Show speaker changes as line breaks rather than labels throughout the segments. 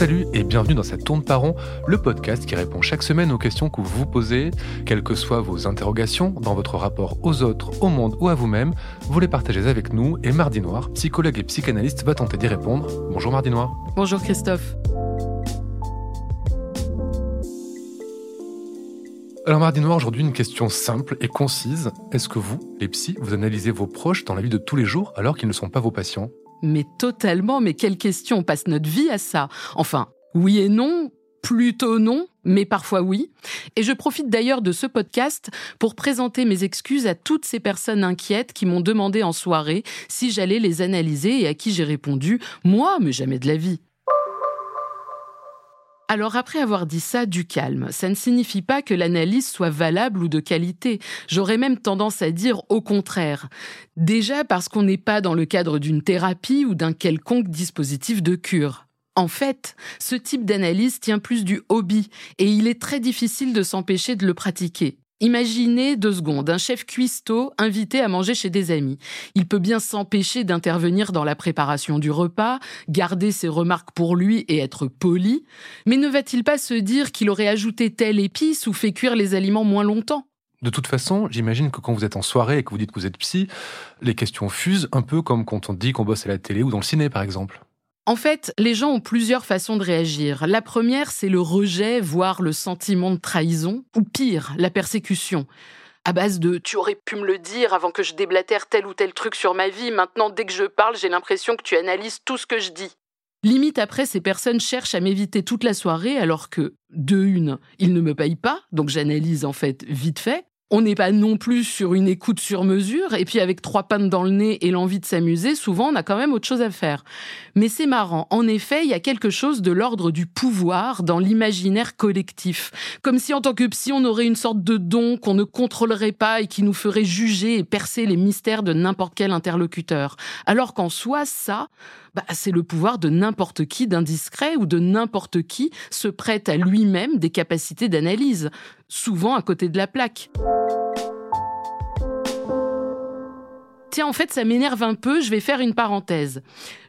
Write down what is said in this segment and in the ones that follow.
Salut et bienvenue dans cette tourne par rond, le podcast qui répond chaque semaine aux questions que vous vous posez, quelles que soient vos interrogations dans votre rapport aux autres, au monde ou à vous-même, vous les partagez avec nous et Mardi Noir, psychologue et psychanalyste, va tenter d'y répondre. Bonjour Mardi Noir.
Bonjour Christophe.
Alors Mardi Noir, aujourd'hui une question simple et concise. Est-ce que vous, les psys, vous analysez vos proches dans la vie de tous les jours alors qu'ils ne sont pas vos patients?
Mais totalement, mais quelle question On passe notre vie à ça. Enfin, oui et non, plutôt non, mais parfois oui. Et je profite d'ailleurs de ce podcast pour présenter mes excuses à toutes ces personnes inquiètes qui m'ont demandé en soirée si j'allais les analyser et à qui j'ai répondu moi, mais jamais de la vie. Alors après avoir dit ça, du calme. Ça ne signifie pas que l'analyse soit valable ou de qualité. J'aurais même tendance à dire au contraire. Déjà parce qu'on n'est pas dans le cadre d'une thérapie ou d'un quelconque dispositif de cure. En fait, ce type d'analyse tient plus du hobby et il est très difficile de s'empêcher de le pratiquer. Imaginez deux secondes un chef cuistot invité à manger chez des amis. Il peut bien s'empêcher d'intervenir dans la préparation du repas, garder ses remarques pour lui et être poli, mais ne va-t-il pas se dire qu'il aurait ajouté telle épice ou fait cuire les aliments moins longtemps?
De toute façon, j'imagine que quand vous êtes en soirée et que vous dites que vous êtes psy, les questions fusent un peu comme quand on dit qu'on bosse à la télé ou dans le ciné, par exemple.
En fait, les gens ont plusieurs façons de réagir. La première, c'est le rejet, voire le sentiment de trahison, ou pire, la persécution. À base de tu aurais pu me le dire avant que je déblatère tel ou tel truc sur ma vie, maintenant dès que je parle, j'ai l'impression que tu analyses tout ce que je dis. Limite après, ces personnes cherchent à m'éviter toute la soirée alors que, de une, ils ne me payent pas, donc j'analyse en fait vite fait. On n'est pas non plus sur une écoute sur mesure, et puis avec trois pannes dans le nez et l'envie de s'amuser, souvent on a quand même autre chose à faire. Mais c'est marrant, en effet, il y a quelque chose de l'ordre du pouvoir dans l'imaginaire collectif. Comme si en tant que psy, on aurait une sorte de don qu'on ne contrôlerait pas et qui nous ferait juger et percer les mystères de n'importe quel interlocuteur. Alors qu'en soi, ça, bah, c'est le pouvoir de n'importe qui d'indiscret ou de n'importe qui se prête à lui-même des capacités d'analyse, souvent à côté de la plaque. Tiens, en fait, ça m'énerve un peu, je vais faire une parenthèse.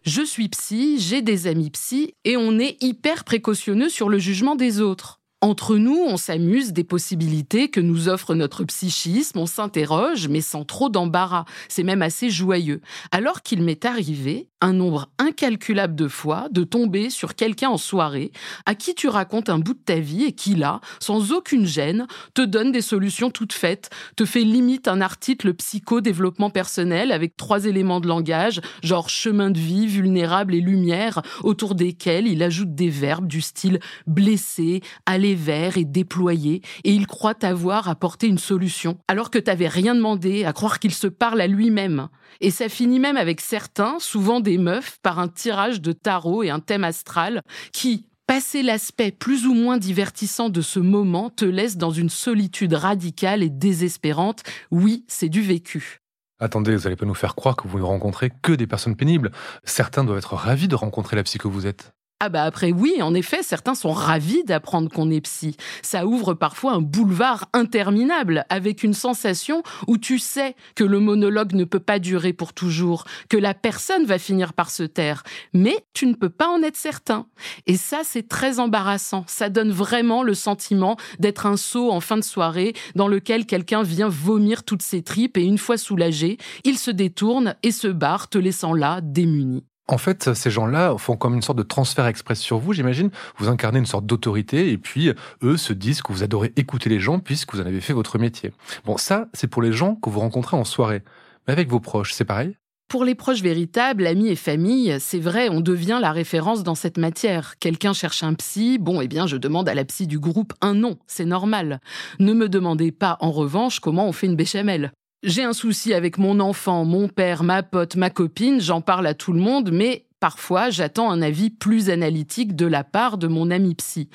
Je suis psy, j'ai des amis psy, et on est hyper précautionneux sur le jugement des autres. Entre nous, on s'amuse des possibilités que nous offre notre psychisme, on s'interroge, mais sans trop d'embarras. C'est même assez joyeux. Alors qu'il m'est arrivé, un nombre incalculable de fois, de tomber sur quelqu'un en soirée, à qui tu racontes un bout de ta vie et qui, là, sans aucune gêne, te donne des solutions toutes faites, te fait limite un article psycho-développement personnel avec trois éléments de langage, genre chemin de vie, vulnérable et lumière, autour desquels il ajoute des verbes du style blessé, aller vert et déployé, et il croit avoir apporté une solution, alors que t'avais rien demandé, à croire qu'il se parle à lui-même. Et ça finit même avec certains, souvent des meufs, par un tirage de tarot et un thème astral, qui, passé l'aspect plus ou moins divertissant de ce moment, te laisse dans une solitude radicale et désespérante. Oui, c'est du vécu.
Attendez, vous n'allez pas nous faire croire que vous ne rencontrez que des personnes pénibles. Certains doivent être ravis de rencontrer la psy que vous êtes.
Ah bah après oui, en effet, certains sont ravis d'apprendre qu'on est psy. Ça ouvre parfois un boulevard interminable avec une sensation où tu sais que le monologue ne peut pas durer pour toujours, que la personne va finir par se taire, mais tu ne peux pas en être certain. Et ça, c'est très embarrassant. Ça donne vraiment le sentiment d'être un saut en fin de soirée dans lequel quelqu'un vient vomir toutes ses tripes et une fois soulagé, il se détourne et se barre, te laissant là, démuni.
En fait, ces gens-là font comme une sorte de transfert express sur vous, j'imagine. Vous incarnez une sorte d'autorité et puis eux se disent que vous adorez écouter les gens puisque vous en avez fait votre métier. Bon, ça, c'est pour les gens que vous rencontrez en soirée. Mais avec vos proches, c'est pareil?
Pour les proches véritables, amis et famille, c'est vrai, on devient la référence dans cette matière. Quelqu'un cherche un psy, bon, eh bien, je demande à la psy du groupe un nom, c'est normal. Ne me demandez pas, en revanche, comment on fait une béchamel. J'ai un souci avec mon enfant, mon père, ma pote, ma copine, j'en parle à tout le monde, mais parfois j'attends un avis plus analytique de la part de mon ami psy.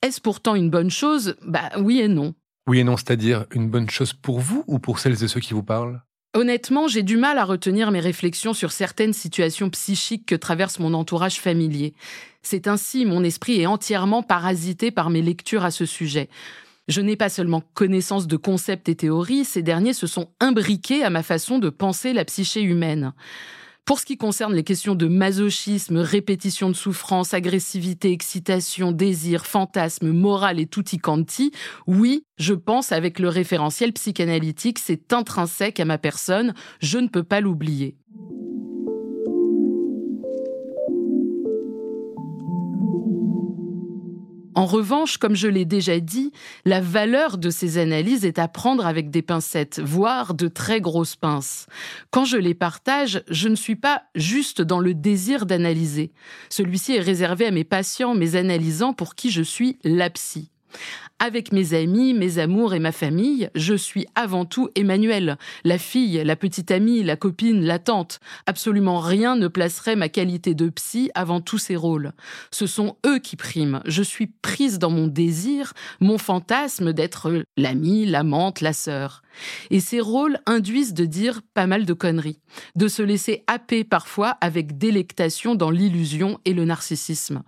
Est-ce pourtant une bonne chose? Bah oui et non.
Oui et non, c'est-à-dire une bonne chose pour vous ou pour celles et ceux qui vous parlent?
Honnêtement, j'ai du mal à retenir mes réflexions sur certaines situations psychiques que traverse mon entourage familier. C'est ainsi, mon esprit est entièrement parasité par mes lectures à ce sujet. Je n'ai pas seulement connaissance de concepts et théories, ces derniers se sont imbriqués à ma façon de penser la psyché humaine. Pour ce qui concerne les questions de masochisme, répétition de souffrance, agressivité, excitation, désir, fantasme, morale et tutti quanti, oui, je pense avec le référentiel psychanalytique, c'est intrinsèque à ma personne, je ne peux pas l'oublier. En revanche, comme je l'ai déjà dit, la valeur de ces analyses est à prendre avec des pincettes, voire de très grosses pinces. Quand je les partage, je ne suis pas juste dans le désir d'analyser. Celui-ci est réservé à mes patients, mes analysants pour qui je suis la psy. Avec mes amis, mes amours et ma famille, je suis avant tout Emmanuel, la fille, la petite amie, la copine, la tante. Absolument rien ne placerait ma qualité de psy avant tous ces rôles. Ce sont eux qui priment. Je suis prise dans mon désir, mon fantasme d'être l'amie, l'amante, la sœur. Et ces rôles induisent de dire pas mal de conneries, de se laisser happer parfois avec délectation dans l'illusion et le narcissisme.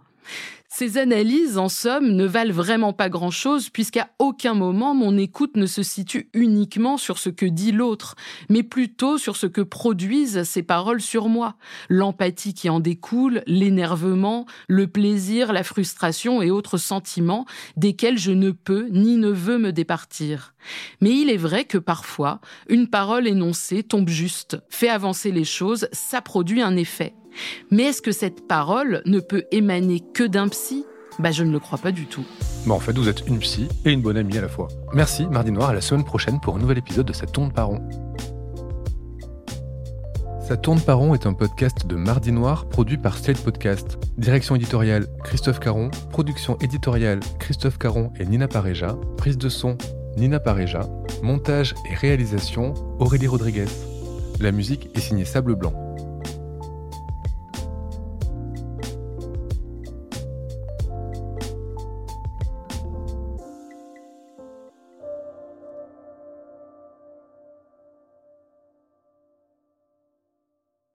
Ces analyses, en somme, ne valent vraiment pas grand-chose puisqu'à aucun moment mon écoute ne se situe uniquement sur ce que dit l'autre, mais plutôt sur ce que produisent ces paroles sur moi, l'empathie qui en découle, l'énervement, le plaisir, la frustration et autres sentiments desquels je ne peux ni ne veux me départir. Mais il est vrai que parfois, une parole énoncée tombe juste, fait avancer les choses, ça produit un effet. Mais est-ce que cette parole ne peut émaner que d'un psy? Bah je ne le crois pas du tout.
Bon, en fait, vous êtes une psy et une bonne amie à la fois. Merci, Mardi Noir, à la semaine prochaine pour un nouvel épisode de Ça tourne par rond. Ça tourne par est un podcast de Mardi Noir produit par Slate Podcast. Direction éditoriale Christophe Caron, production éditoriale Christophe Caron et Nina Pareja, prise de son Nina Pareja, montage et réalisation Aurélie Rodriguez. La musique est signée Sable Blanc.